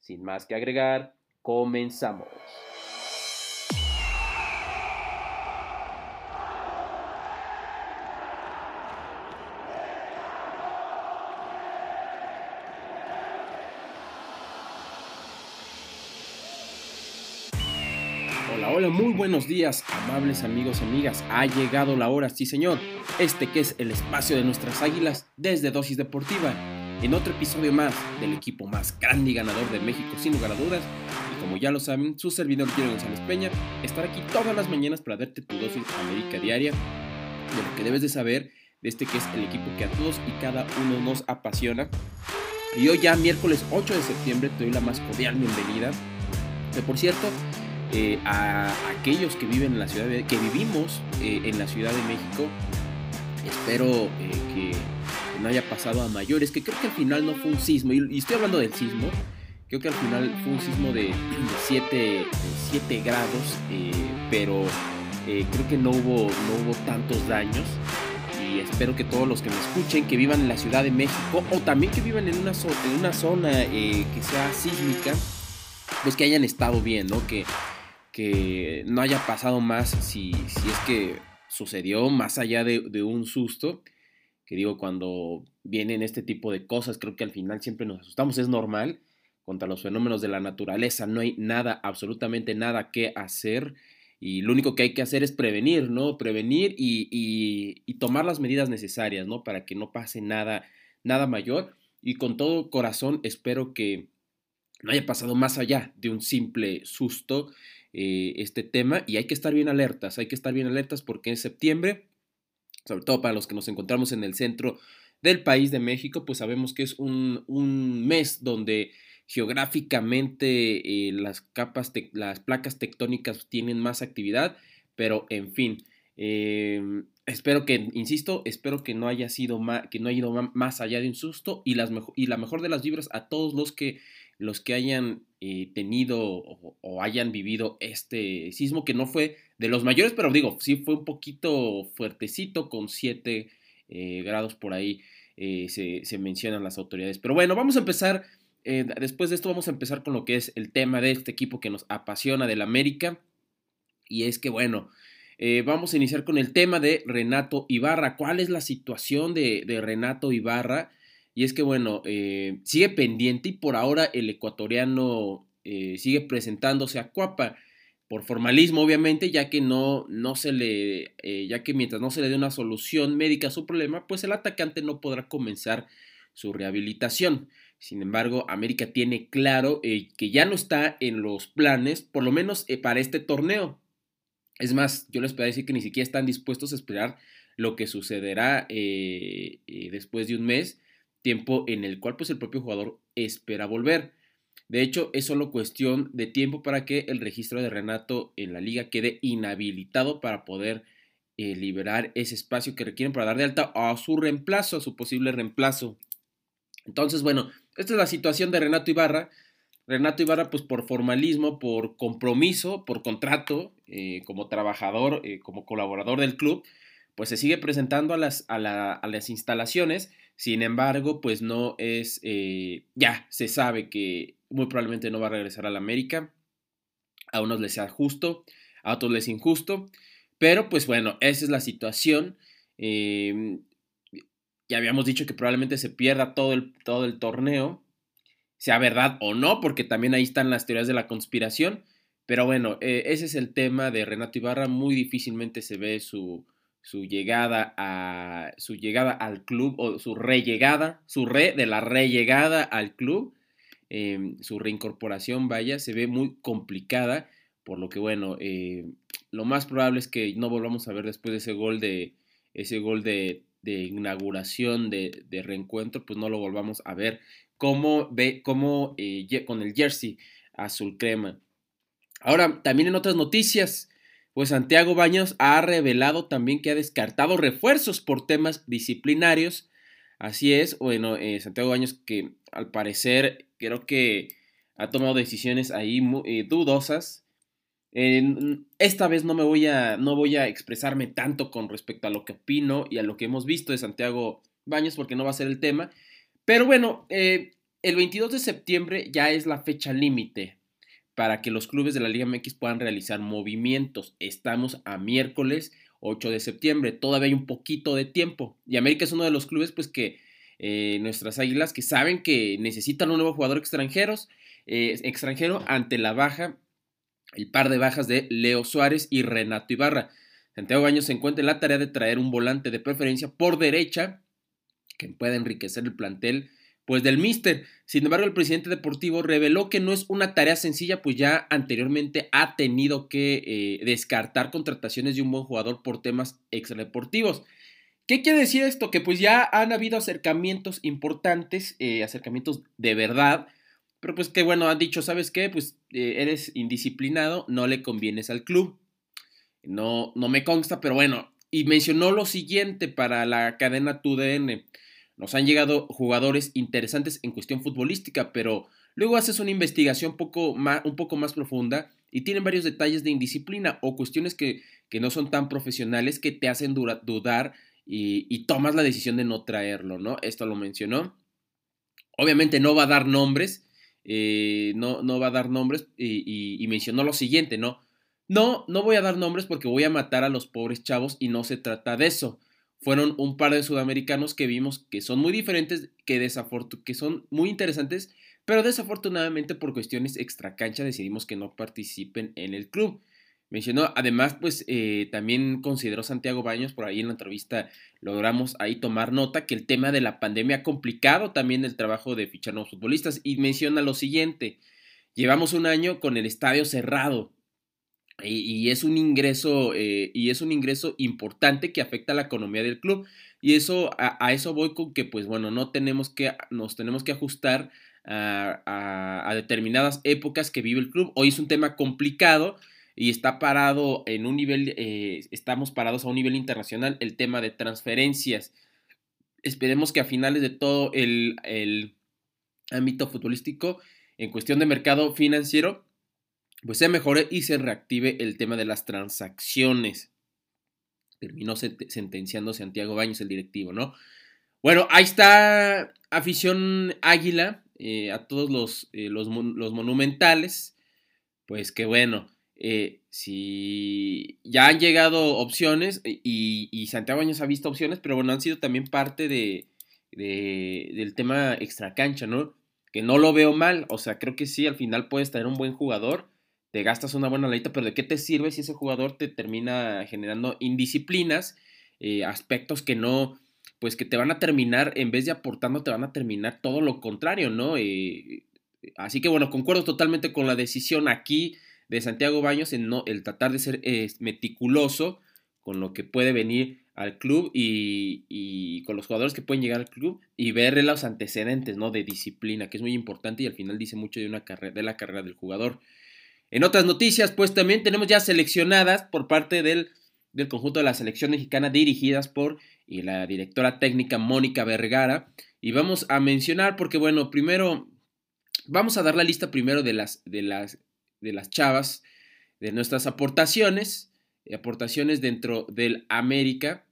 Sin más que agregar, comenzamos. Hola, hola, muy buenos días, amables amigos y amigas. Ha llegado la hora, sí señor. Este que es el espacio de nuestras águilas desde Dosis Deportiva. En otro episodio más del equipo más grande y ganador de México, sin lugar a dudas. Y como ya lo saben, su servidor Quiero González Peña estará aquí todas las mañanas para darte tu dosis América diaria de lo que debes de saber de este que es el equipo que a todos y cada uno nos apasiona. Y hoy ya miércoles 8 de septiembre te doy la más cordial bienvenida. Que por cierto, eh, a aquellos que viven en la ciudad de, que vivimos eh, en la Ciudad de México. Espero eh, que no haya pasado a mayores, que creo que al final no fue un sismo, y, estoy hablando del sismo, creo que al final fue un sismo de 7 grados, pero creo que no hubo, no hubo tantos daños. Y espero que todos los que me escuchen, que vivan en la Ciudad de México o también que vivan en una, en una zona que sea sísmica, pues que hayan estado bien, ¿no? Que, que no haya pasado más si, si es que sucedió más allá de, un susto. Que digo, cuando vienen este tipo de cosas, creo que al final siempre nos asustamos, es normal. Contra los fenómenos de la naturaleza no hay nada, absolutamente nada que hacer. Y lo único que hay que hacer es prevenir, ¿no? Prevenir y, tomar las medidas necesarias, ¿no? Para que no pase nada, nada mayor. Y con todo corazón espero que no haya pasado más allá de un simple susto eh, este tema y hay que estar bien alertas, hay que estar bien alertas porque en septiembre, sobre todo para los que nos encontramos en el centro del país de México, pues sabemos que es un, un mes donde geográficamente eh, las capas, las placas tectónicas tienen más actividad, pero en fin, eh, espero que, insisto, espero que no haya sido más, que no haya ido más allá de un susto y, las y la mejor de las vibras a todos los que los que hayan eh, tenido o, hayan vivido este sismo, que no fue de los mayores, pero digo, sí fue un poquito fuertecito, con 7 eh, grados por ahí eh, se, se, mencionan las autoridades. Pero bueno, vamos a empezar, después de esto vamos a empezar con lo que es el tema de este equipo que nos apasiona del América. Y es que bueno, vamos a iniciar con el tema de Renato Ibarra. ¿Cuál es la situación de, de Renato Ibarra? Y es que, bueno, eh, sigue pendiente y por ahora el ecuatoriano eh, sigue presentándose a Cuapa por formalismo, obviamente, ya que no, no se le, eh, ya que mientras no se le dé una solución médica a su problema, pues el atacante no podrá comenzar su rehabilitación. Sin embargo, América tiene claro que ya no está en los planes, por lo menos para este torneo. Es más, yo les puedo decir que ni siquiera están dispuestos a esperar lo que sucederá después de un mes tiempo en el cual pues el propio jugador espera volver. De hecho, es solo cuestión de tiempo para que el registro de Renato en la liga quede inhabilitado para poder eh, liberar ese espacio que requieren para dar de alta a su reemplazo, a su posible reemplazo. Entonces, bueno, esta es la situación de Renato Ibarra. Renato Ibarra, pues por formalismo, por compromiso, por contrato, eh, como trabajador, eh, como colaborador del club, pues se sigue presentando a las, a las instalaciones sin embargo, pues no es, eh, ya se sabe que muy probablemente no va a regresar a la América. A unos les sea justo, a otros les injusto. Pero pues bueno, esa es la situación. Em, ya habíamos dicho que probablemente se pierda todo el, todo el torneo, sea verdad o no, porque también ahí están las teorías de la conspiración. Pero bueno, eh, ese es el tema de Renato Ibarra. Muy difícilmente se ve su, su llegada a su llegada al club o su rellegada, su re de la rellegada al club, em, su reincorporación, vaya, se ve muy complicada, por lo que bueno, eh, lo más probable es que no volvamos a ver después de ese gol de ese gol de, de inauguración de, de, reencuentro, pues no lo volvamos a ver como, ve, como eh, con el jersey azul crema. Ahora, también en otras noticias, pues Santiago Baños ha revelado también que ha descartado refuerzos por temas disciplinarios. Así es, bueno, eh, Santiago Baños que al parecer creo que ha tomado decisiones ahí muy, dudosas esta vez no me voy a, no voy a expresarme tanto con respecto a lo que opino y a lo que hemos visto de Santiago Baños porque no va a ser el tema. Pero bueno, eh, el 22 de septiembre ya es la fecha límite para que los clubes de la Liga MX puedan realizar movimientos. Estamos a miércoles 8 de septiembre, todavía hay un poquito de tiempo. Y América es uno de los clubes pues que eh, nuestras águilas que saben que necesitan un nuevo jugador extranjeros, eh, extranjero ante la baja el par de bajas de Leo Suárez y Renato Ibarra. Santiago Baños se encuentra en la tarea de traer un volante de preferencia por derecha que pueda enriquecer el plantel pues del Mister. Sin embargo, el presidente deportivo reveló que no es una tarea sencilla, pues ya anteriormente ha tenido que eh, descartar contrataciones de un buen jugador por temas extradeportivos. ¿Qué quiere decir esto? Que pues ya han habido acercamientos importantes, eh, acercamientos de verdad, pero pues que bueno, han dicho, ¿sabes qué? Pues eh, eres indisciplinado, no le convienes al club. No, no me consta, pero bueno. Y mencionó lo siguiente para la cadena TUDN. Nos han llegado jugadores interesantes en cuestión futbolística, pero luego haces una investigación un poco más profunda y tienen varios detalles de indisciplina o cuestiones que, no son tan profesionales que te hacen dudar y, y tomas la decisión de no traerlo, ¿no? Esto lo mencionó. Obviamente no va a dar nombres, eh, no, no va a dar nombres y, mencionó lo siguiente, ¿no? No, no voy a dar nombres porque voy a matar a los pobres chavos y no se trata de eso. Fueron un par de sudamericanos que vimos que son muy diferentes, que, que son muy interesantes, pero desafortunadamente por cuestiones extracancha decidimos que no participen en el club. Mencionó, además, pues eh, también consideró Santiago Baños, por ahí en la entrevista logramos ahí tomar nota, que el tema de la pandemia ha complicado también el trabajo de fichar nuevos futbolistas y menciona lo siguiente, llevamos un año con el estadio cerrado y, es un ingreso, eh, y es un ingreso importante que afecta a la economía del club y eso, a, eso voy con que pues bueno, no tenemos que, nos tenemos que ajustar a, determinadas épocas que vive el club, hoy es un tema complicado, y está parado en un nivel, eh, estamos parados a un nivel internacional el tema de transferencias. Esperemos que a finales de todo el, el ámbito futbolístico, en cuestión de mercado financiero, pues se mejore y se reactive el tema de las transacciones. Terminó sentenciando Santiago Baños, el directivo, ¿no? Bueno, ahí está afición águila, eh, a todos los, eh, los, monumentales. Pues que bueno, eh, si ya han llegado opciones y, Santiago Baños ha visto opciones, pero bueno, han sido también parte de, del tema extracancha, ¿no? Que no lo veo mal, o sea, creo que sí, al final puedes tener un buen jugador, te gastas una buena leita, pero ¿de qué te sirve si ese jugador te termina generando indisciplinas, eh, aspectos que no, pues que te van a terminar, en vez de aportando, te van a terminar todo lo contrario, ¿no? así que bueno, concuerdo totalmente con la decisión aquí de Santiago Baños en no, el tratar de ser meticuloso con lo que puede venir al club y, con los jugadores que pueden llegar al club y ver los antecedentes ¿no? de disciplina, que es muy importante y al final dice mucho de, una carrera, de la carrera del jugador. En otras noticias, pues también tenemos ya seleccionadas por parte del, del conjunto de la selección mexicana dirigidas por la directora técnica Mónica Vergara. Y vamos a mencionar, porque bueno, primero, vamos a dar la lista primero de las, de las de las chavas, de nuestras aportaciones, eh, aportaciones dentro del América,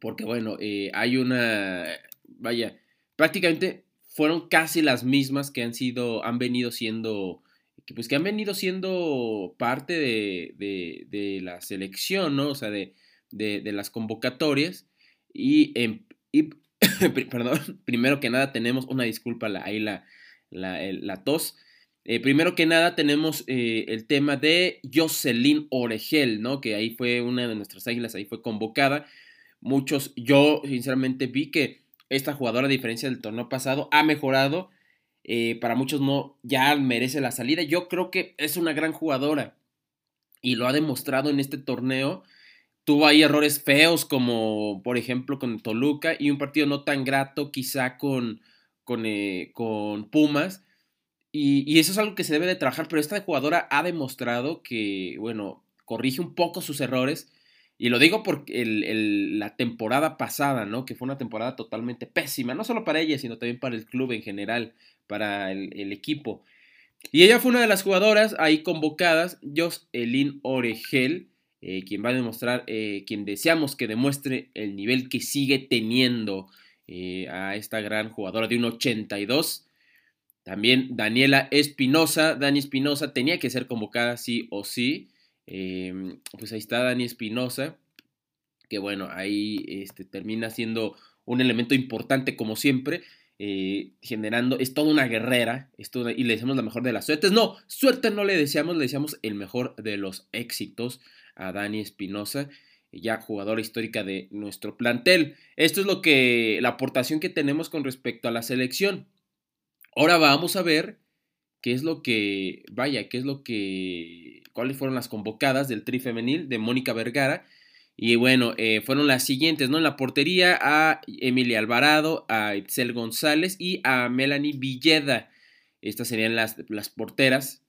porque bueno, eh, hay una, vaya, prácticamente fueron casi las mismas que han sido, han venido siendo, pues que han venido siendo parte de, de, la selección, ¿no? O sea, de, de las convocatorias. Y, y perdón, primero que nada tenemos una disculpa, ahí la, la, la tos. Eh, primero que nada tenemos eh, el tema de Jocelyn Oregel, ¿no? Que ahí fue una de nuestras águilas, ahí fue convocada. Muchos, yo sinceramente vi que esta jugadora, a diferencia del torneo pasado, ha mejorado. Eh, para muchos no, ya merece la salida. Yo creo que es una gran jugadora y lo ha demostrado en este torneo. Tuvo ahí errores feos como por ejemplo con Toluca y un partido no tan grato quizá con, con, eh, con Pumas. Y, eso es algo que se debe de trabajar, pero esta jugadora ha demostrado que, bueno, corrige un poco sus errores. Y lo digo porque la temporada pasada, ¿no? Que fue una temporada totalmente pésima, no solo para ella, sino también para el club en general, para el, equipo. Y ella fue una de las jugadoras ahí convocadas, Elin Oregel, eh, quien va a demostrar, eh, quien deseamos que demuestre el nivel que sigue teniendo eh, a esta gran jugadora de un 82. También Daniela Espinosa. Dani Espinosa tenía que ser convocada sí o sí. Em, pues ahí está Dani Espinosa. Que bueno, ahí este, termina siendo un elemento importante como siempre. Eh, generando, es toda una guerrera y le deseamos la mejor de las suertes. No, suerte no le deseamos, le deseamos el mejor de los éxitos a Dani Espinosa, ya jugadora histórica de nuestro plantel. Esto es lo que, la aportación que tenemos con respecto a la selección. Ahora vamos a ver qué es lo que, vaya, qué es lo que, cuáles fueron las convocadas del tri femenil de Mónica Vergara. Y bueno, eh, fueron las siguientes, ¿no? En la portería a Emilia Alvarado, a Itzel González y a Melanie Villeda. Estas serían las, las porteras.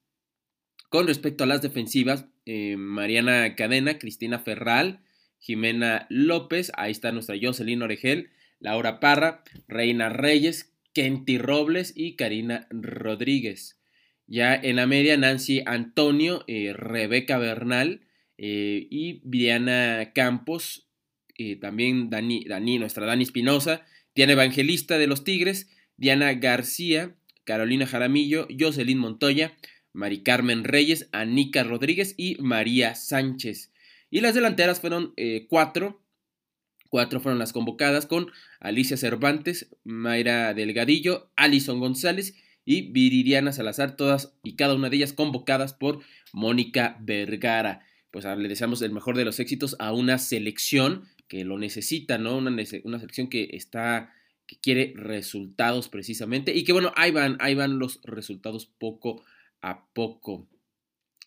Con respecto a las defensivas, eh, Mariana Cadena, Cristina Ferral, Jimena López, ahí está nuestra Jocelyn Oregel, Laura Parra, Reina Reyes, Kenty Robles y Karina Rodríguez. Ya en la media, Nancy Antonio, eh, Rebeca Bernal eh, y Diana Campos. Eh, también Dani, Dani, nuestra Dani Espinosa, Diana Evangelista de los Tigres, Diana García, Carolina Jaramillo, Jocelyn Montoya, Mari Carmen Reyes, Anica Rodríguez y María Sánchez. Y las delanteras fueron cuatro, Cuatro fueron las convocadas con Alicia Cervantes, Mayra Delgadillo, Alison González y Viridiana Salazar, todas y cada una de ellas convocadas por Mónica Vergara. Pues le deseamos el mejor de los éxitos a una selección que lo necesita, ¿no? Una, una selección que está, que quiere resultados precisamente y que bueno, ahí van, ahí van los resultados poco a poco.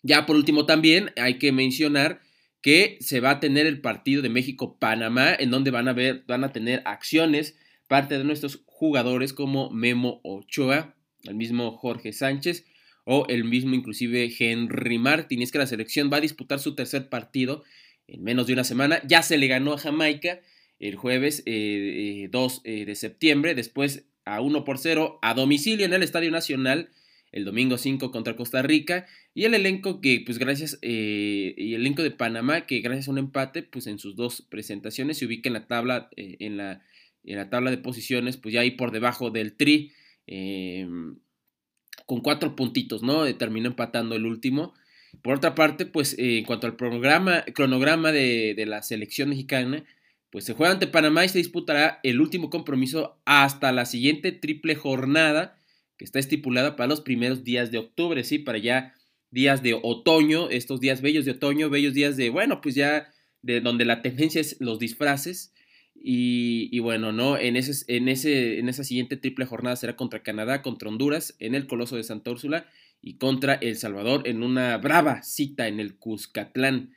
Ya por último también hay que mencionar que se va a tener el partido de México-Panamá, en donde van a, ver, van a tener acciones parte de nuestros jugadores como Memo Ochoa, el mismo Jorge Sánchez o el mismo inclusive Henry Martin. Es que la selección va a disputar su tercer partido en menos de una semana. Ya se le ganó a Jamaica el jueves 2 eh, eh, de septiembre, después a 1 por 0 a domicilio en el Estadio Nacional el domingo 5 contra Costa Rica. Y el elenco que, pues gracias, eh, y el elenco de Panamá, que gracias a un empate, pues en sus dos presentaciones se ubica en la tabla, eh, en, la, en, la, tabla de posiciones, pues ya ahí por debajo del Tri, con cuatro puntitos, ¿no? Eh, terminó empatando el último. Por otra parte, pues en cuanto al programa, cronograma de, de la selección mexicana, pues se juega ante Panamá y se disputará el último compromiso hasta la siguiente triple jornada que está estipulada para los primeros días de octubre, ¿sí? Para ya días de otoño, estos días bellos de otoño, bellos días de, bueno, pues ya de donde la tendencia es los disfraces. Y, bueno, ¿no? En, ese, en, ese, en esa siguiente triple jornada será contra Canadá, contra Honduras, en el Coloso de Santa Úrsula y contra El Salvador en una brava cita en el Cuscatlán.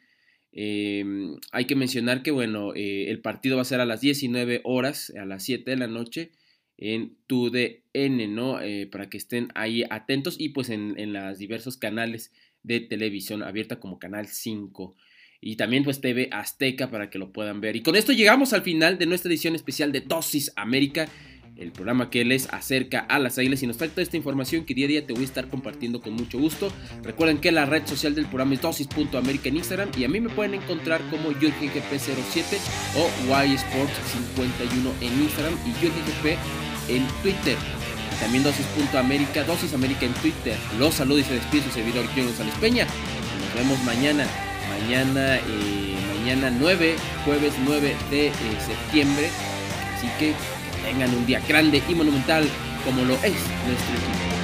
Em, hay que mencionar que, bueno, eh, el partido va a ser a las 19 horas, a las 7 de la noche, en tu DN, ¿no? Eh, para que estén ahí atentos y pues en, en los diversos canales de televisión abierta como Canal 5 y también pues TV Azteca para que lo puedan ver. Y con esto llegamos al final de nuestra edición especial de Dosis América, el programa que les acerca a las águilas y nos trae toda esta información que día a día te voy a estar compartiendo con mucho gusto. Recuerden que la red social del programa es dosis.américa en Instagram y a mí me pueden encontrar como YurgenGP07 o YSports51 en Instagram y YurgenGP en Twitter. También dosis.américa, dosis América en Twitter. Los saludos y se despide su servidor John González Peña. Nos vemos mañana. Mañana, eh, mañana 9, jueves 9 de eh, septiembre. Así que tengan un día grande y monumental como lo es nuestro equipo.